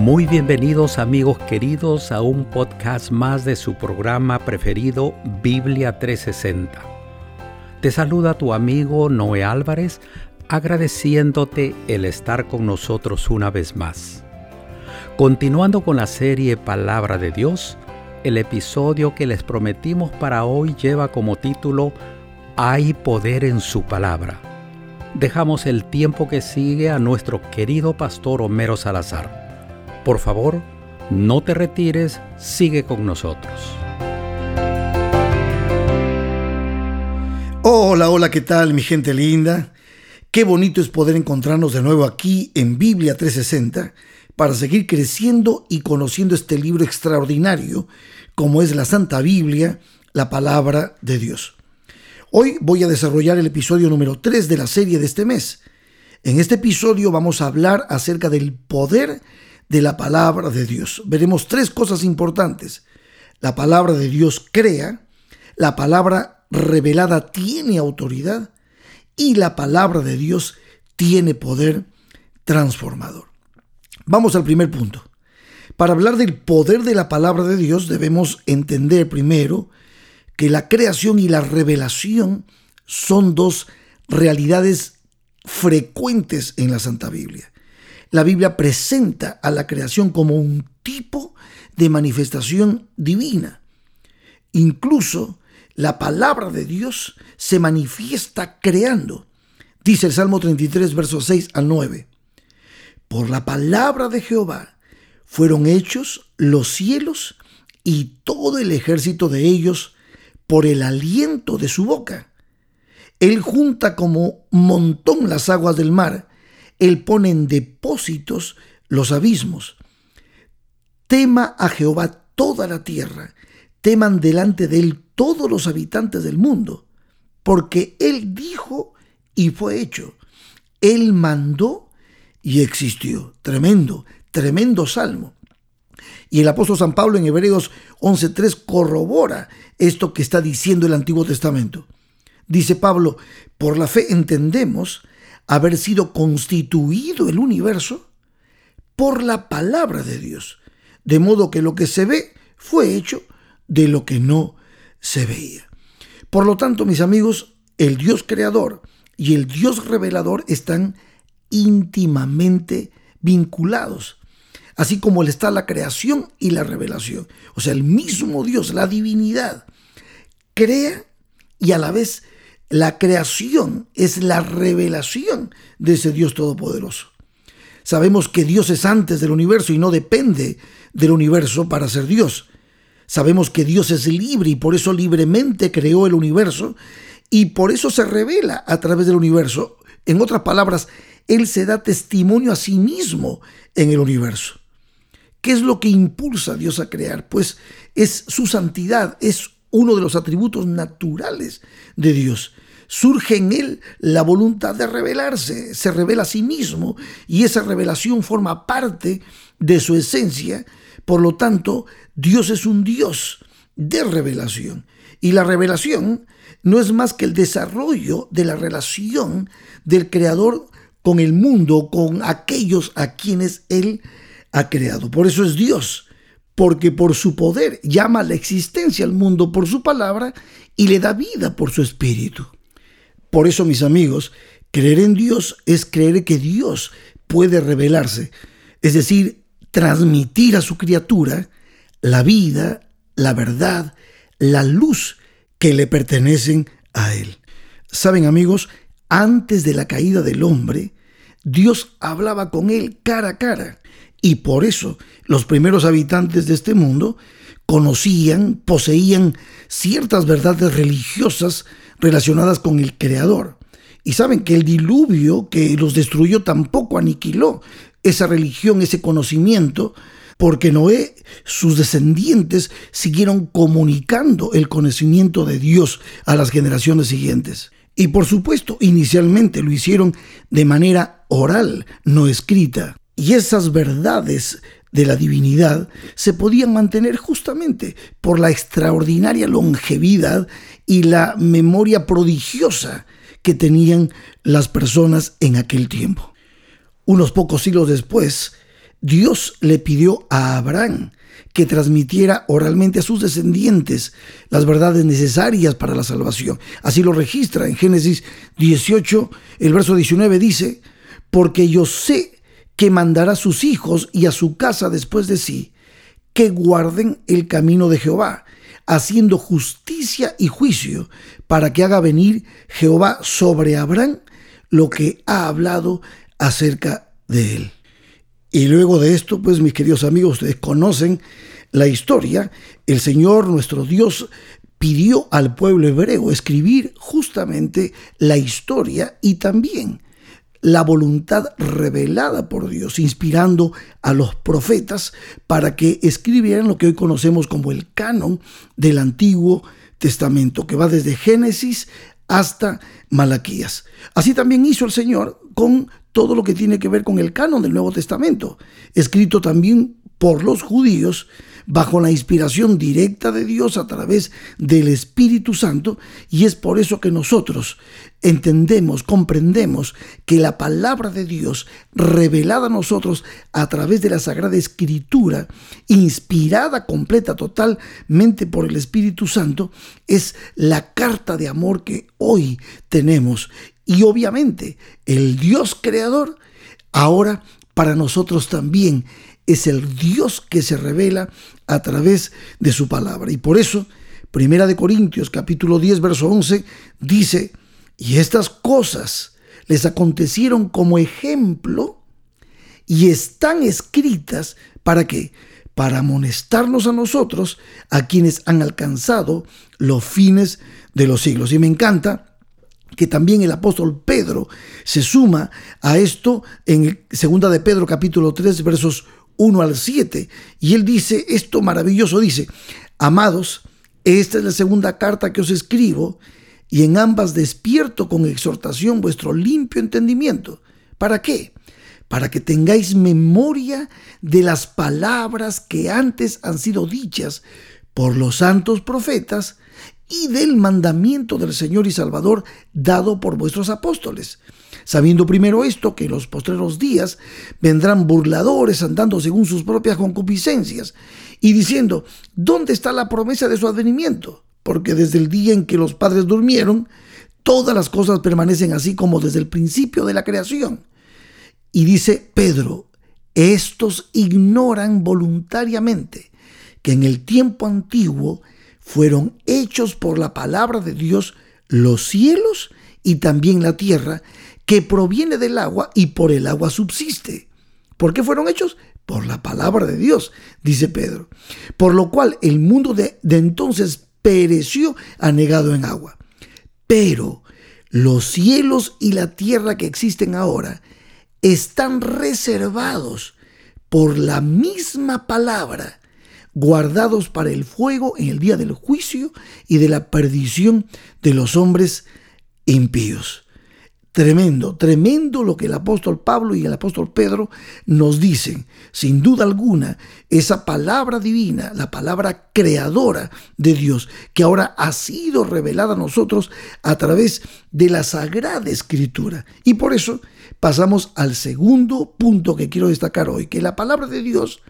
Muy bienvenidos amigos queridos a un podcast más de su programa preferido Biblia 360. Te saluda tu amigo Noé Álvarez agradeciéndote el estar con nosotros una vez más. Continuando con la serie Palabra de Dios, el episodio que les prometimos para hoy lleva como título Hay poder en su palabra. Dejamos el tiempo que sigue a nuestro querido pastor Homero Salazar. Por favor, no te retires, sigue con nosotros. Hola, hola, ¿qué tal mi gente linda? Qué bonito es poder encontrarnos de nuevo aquí en Biblia 360 para seguir creciendo y conociendo este libro extraordinario como es la Santa Biblia, la palabra de Dios. Hoy voy a desarrollar el episodio número 3 de la serie de este mes. En este episodio vamos a hablar acerca del poder de la palabra de Dios. Veremos tres cosas importantes. La palabra de Dios crea, la palabra revelada tiene autoridad y la palabra de Dios tiene poder transformador. Vamos al primer punto. Para hablar del poder de la palabra de Dios debemos entender primero que la creación y la revelación son dos realidades frecuentes en la Santa Biblia. La Biblia presenta a la creación como un tipo de manifestación divina. Incluso la palabra de Dios se manifiesta creando. Dice el Salmo 33, versos 6 al 9. Por la palabra de Jehová fueron hechos los cielos y todo el ejército de ellos por el aliento de su boca. Él junta como montón las aguas del mar, Él pone en depósitos los abismos. Tema a Jehová toda la tierra, teman delante de Él todos los habitantes del mundo, porque Él dijo y fue hecho. Él mandó y existió. Tremendo, Tremendo salmo. Y el apóstol San Pablo en Hebreos 11.3 corrobora esto que está diciendo el Antiguo Testamento. Dice Pablo, por la fe entendemos haber sido constituido el universo por la palabra de Dios, de modo que lo que se ve fue hecho de lo que no se veía. Por lo tanto, mis amigos, el Dios creador y el Dios revelador están íntimamente vinculados así como está la creación y la revelación. O sea, el mismo Dios, la divinidad, crea y a la vez la creación es la revelación de ese Dios todopoderoso. Sabemos que Dios es antes del universo y no depende del universo para ser Dios. Sabemos que Dios es libre y por eso libremente creó el universo y por eso se revela a través del universo. En otras palabras, Él se da testimonio a sí mismo en el universo. ¿Qué es lo que impulsa a Dios a crear? Pues es su santidad, es uno de los atributos naturales de Dios. Surge en él la voluntad de revelarse, se revela a sí mismo y esa revelación forma parte de su esencia. Por lo tanto, Dios es un Dios de revelación. Y la revelación no es más que el desarrollo de la relación del Creador con el mundo, con aquellos a quienes Él ha creado. Por eso es Dios, porque por su poder llama a la existencia al mundo por su palabra y le da vida por su espíritu. Por eso, mis amigos, creer en Dios es creer que Dios puede revelarse, es decir, transmitir a su criatura la vida, la verdad, la luz que le pertenecen a Él. Saben amigos, antes de la caída del hombre, Dios hablaba con él cara a cara y por eso los primeros habitantes de este mundo conocían, poseían ciertas verdades religiosas relacionadas con el Creador. Y saben que el diluvio que los destruyó tampoco aniquiló esa religión, ese conocimiento, porque Noé, sus descendientes, siguieron comunicando el conocimiento de Dios a las generaciones siguientes. Y por supuesto, inicialmente lo hicieron de manera oral, no escrita. Y esas verdades de la divinidad se podían mantener justamente por la extraordinaria longevidad y la memoria prodigiosa que tenían las personas en aquel tiempo. Unos pocos siglos después, Dios le pidió a Abraham que transmitiera oralmente a sus descendientes las verdades necesarias para la salvación. Así lo registra en Génesis 18, el verso 19 dice, porque yo sé que mandará a sus hijos y a su casa después de sí, que guarden el camino de Jehová, haciendo justicia y juicio, para que haga venir Jehová sobre Abraham lo que ha hablado acerca de él. Y luego de esto, pues mis queridos amigos, ustedes conocen la historia. El Señor, nuestro Dios, pidió al pueblo hebreo escribir justamente la historia y también la voluntad revelada por Dios, inspirando a los profetas para que escribieran lo que hoy conocemos como el canon del Antiguo Testamento, que va desde Génesis hasta Malaquías. Así también hizo el Señor con todo lo que tiene que ver con el canon del Nuevo Testamento, escrito también por los judíos bajo la inspiración directa de Dios a través del Espíritu Santo y es por eso que nosotros entendemos, comprendemos que la palabra de Dios revelada a nosotros a través de la Sagrada Escritura, inspirada completa totalmente por el Espíritu Santo, es la carta de amor que hoy tenemos. Y obviamente el Dios creador ahora para nosotros también es el Dios que se revela a través de su palabra. Y por eso, Primera de Corintios capítulo 10 verso 11 dice, "Y estas cosas les acontecieron como ejemplo y están escritas para que para amonestarnos a nosotros, a quienes han alcanzado los fines de los siglos." Y me encanta que también el apóstol Pedro se suma a esto en segunda de Pedro capítulo 3 versos 1 al 7. Y él dice esto maravilloso, dice, amados, esta es la segunda carta que os escribo, y en ambas despierto con exhortación vuestro limpio entendimiento. ¿Para qué? Para que tengáis memoria de las palabras que antes han sido dichas por los santos profetas y del mandamiento del Señor y Salvador dado por vuestros apóstoles sabiendo primero esto, que en los postreros días vendrán burladores andando según sus propias concupiscencias, y diciendo, ¿dónde está la promesa de su advenimiento? Porque desde el día en que los padres durmieron, todas las cosas permanecen así como desde el principio de la creación. Y dice Pedro, estos ignoran voluntariamente que en el tiempo antiguo fueron hechos por la palabra de Dios los cielos y también la tierra, que proviene del agua y por el agua subsiste. ¿Por qué fueron hechos? Por la palabra de Dios, dice Pedro. Por lo cual el mundo de, de entonces pereció anegado en agua. Pero los cielos y la tierra que existen ahora están reservados por la misma palabra, guardados para el fuego en el día del juicio y de la perdición de los hombres impíos. Tremendo, tremendo lo que el apóstol Pablo y el apóstol Pedro nos dicen. Sin duda alguna, esa palabra divina, la palabra creadora de Dios, que ahora ha sido revelada a nosotros a través de la Sagrada Escritura. Y por eso pasamos al segundo punto que quiero destacar hoy, que la palabra de Dios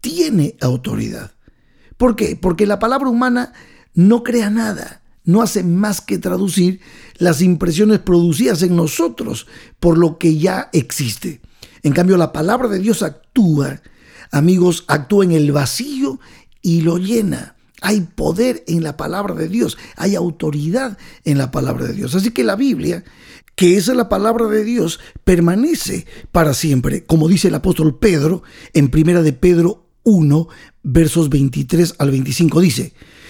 tiene autoridad. ¿Por qué? Porque la palabra humana no crea nada no hace más que traducir las impresiones producidas en nosotros por lo que ya existe. En cambio, la palabra de Dios actúa, amigos, actúa en el vacío y lo llena. Hay poder en la palabra de Dios, hay autoridad en la palabra de Dios. Así que la Biblia, que es la palabra de Dios, permanece para siempre, como dice el apóstol Pedro en primera de Pedro 1, versos 23 al 25, dice,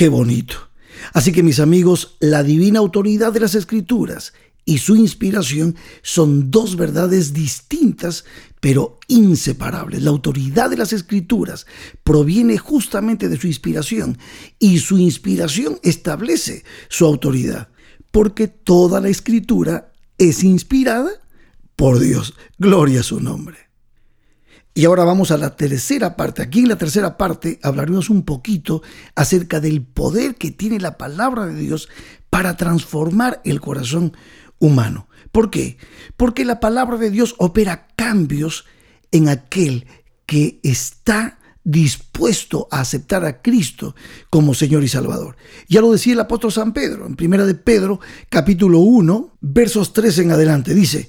Qué bonito. Así que mis amigos, la divina autoridad de las escrituras y su inspiración son dos verdades distintas, pero inseparables. La autoridad de las escrituras proviene justamente de su inspiración y su inspiración establece su autoridad, porque toda la escritura es inspirada por Dios. Gloria a su nombre. Y ahora vamos a la tercera parte. Aquí en la tercera parte hablaremos un poquito acerca del poder que tiene la palabra de Dios para transformar el corazón humano. ¿Por qué? Porque la palabra de Dios opera cambios en aquel que está dispuesto a aceptar a Cristo como Señor y Salvador. Ya lo decía el apóstol San Pedro, en primera de Pedro, capítulo 1, versos 3 en adelante, dice,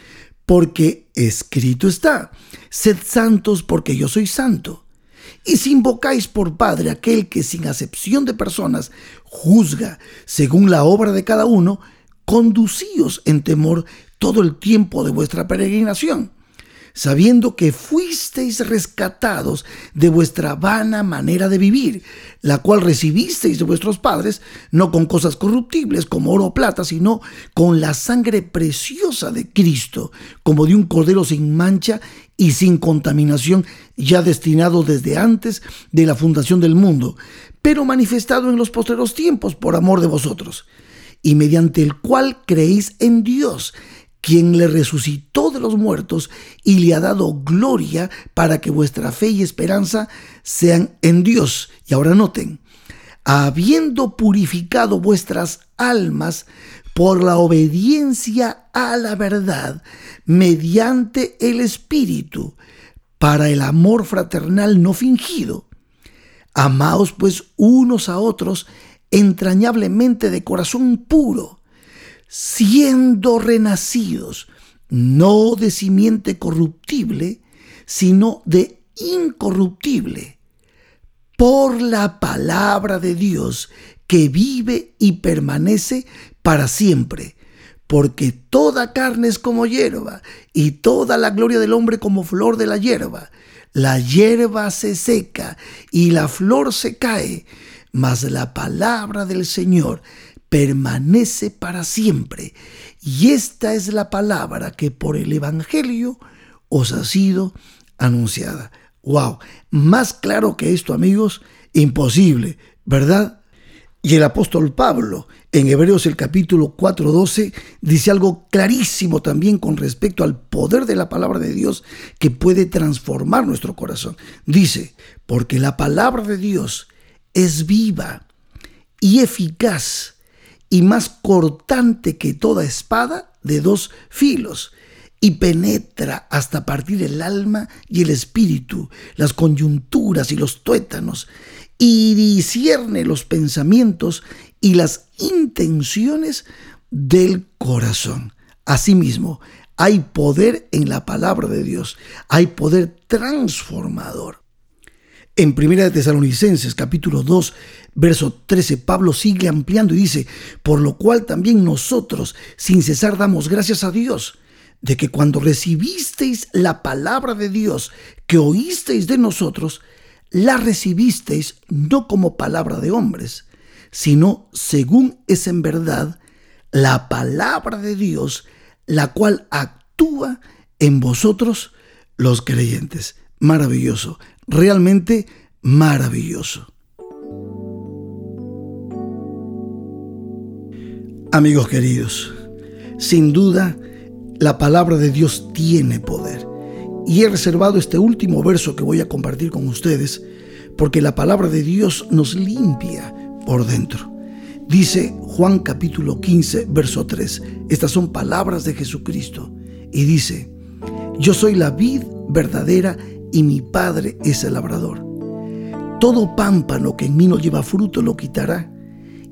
porque escrito está, sed santos porque yo soy santo. Y si invocáis por Padre aquel que sin acepción de personas juzga según la obra de cada uno, conducíos en temor todo el tiempo de vuestra peregrinación, sabiendo que fuisteis rescatados de vuestra vana manera de vivir, la cual recibisteis de vuestros padres, no con cosas corruptibles como oro o plata, sino con la sangre preciosa de Cristo, como de un cordero sin mancha y sin contaminación, ya destinado desde antes de la fundación del mundo, pero manifestado en los postreros tiempos por amor de vosotros y mediante el cual creéis en Dios, quien le resucitó de los muertos y le ha dado gloria para que vuestra fe y esperanza sean en Dios. Y ahora noten, habiendo purificado vuestras almas por la obediencia a la verdad, mediante el Espíritu, para el amor fraternal no fingido. Amaos pues unos a otros entrañablemente de corazón puro, siendo renacidos, no de simiente corruptible, sino de incorruptible, por la palabra de Dios que vive y permanece para siempre, porque toda carne es como hierba, y toda la gloria del hombre como flor de la hierba. La hierba se seca y la flor se cae, mas la palabra del Señor permanece para siempre. Y esta es la palabra que por el Evangelio os ha sido anunciada. ¡Wow! Más claro que esto, amigos, imposible, ¿verdad? Y el apóstol Pablo, en Hebreos el capítulo 4:12, dice algo clarísimo también con respecto al poder de la palabra de Dios que puede transformar nuestro corazón. Dice, porque la palabra de Dios es viva y eficaz y más cortante que toda espada de dos filos y penetra hasta partir el alma y el espíritu, las coyunturas y los tuétanos, y discierne los pensamientos y las intenciones del corazón. Asimismo, hay poder en la palabra de Dios, hay poder transformador. En Primera de Tesalonicenses capítulo 2, verso 13, Pablo sigue ampliando y dice, por lo cual también nosotros sin cesar damos gracias a Dios de que cuando recibisteis la palabra de Dios que oísteis de nosotros, la recibisteis no como palabra de hombres, sino según es en verdad la palabra de Dios, la cual actúa en vosotros los creyentes. Maravilloso realmente maravilloso. Amigos queridos, sin duda la palabra de Dios tiene poder. Y he reservado este último verso que voy a compartir con ustedes porque la palabra de Dios nos limpia por dentro. Dice Juan capítulo 15, verso 3. Estas son palabras de Jesucristo. Y dice, yo soy la vid verdadera y mi Padre es el labrador. Todo pámpano que en mí no lleva fruto lo quitará,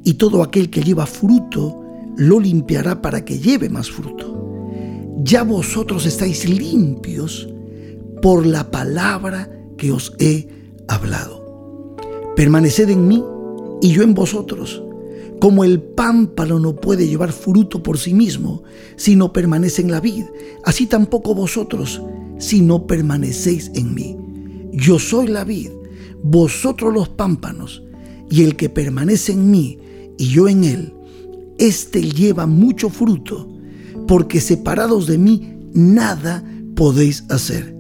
y todo aquel que lleva fruto lo limpiará para que lleve más fruto. Ya vosotros estáis limpios por la palabra que os he hablado. Permaneced en mí y yo en vosotros. Como el pámpano no puede llevar fruto por sí mismo si no permanece en la vid, así tampoco vosotros si no permanecéis en mí. Yo soy la vid, vosotros los pámpanos, y el que permanece en mí y yo en él, éste lleva mucho fruto, porque separados de mí nada podéis hacer.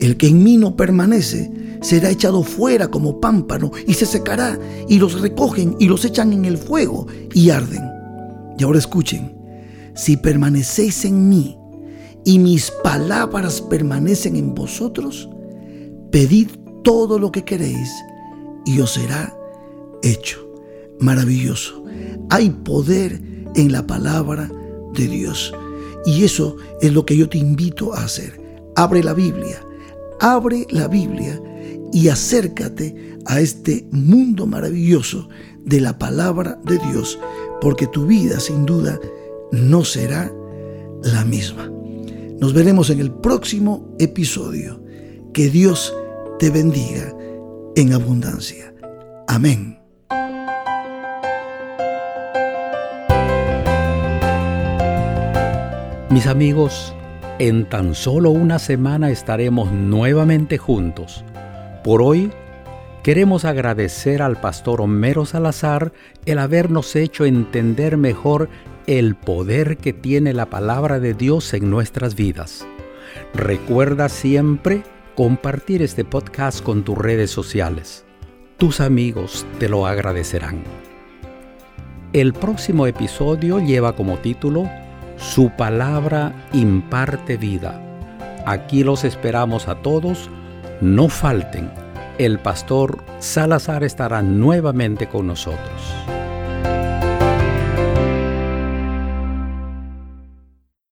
El que en mí no permanece será echado fuera como pámpano y se secará, y los recogen y los echan en el fuego y arden. Y ahora escuchen, si permanecéis en mí y mis palabras permanecen en vosotros, pedid todo lo que queréis y os será hecho. Maravilloso. Hay poder en la palabra de Dios. Y eso es lo que yo te invito a hacer. Abre la Biblia. Abre la Biblia y acércate a este mundo maravilloso de la palabra de Dios, porque tu vida sin duda no será la misma. Nos veremos en el próximo episodio. Que Dios te bendiga en abundancia. Amén. Mis amigos, en tan solo una semana estaremos nuevamente juntos. Por hoy, queremos agradecer al pastor Homero Salazar el habernos hecho entender mejor el poder que tiene la palabra de Dios en nuestras vidas. Recuerda siempre compartir este podcast con tus redes sociales. Tus amigos te lo agradecerán. El próximo episodio lleva como título su palabra imparte vida. Aquí los esperamos a todos. No falten. El pastor Salazar estará nuevamente con nosotros.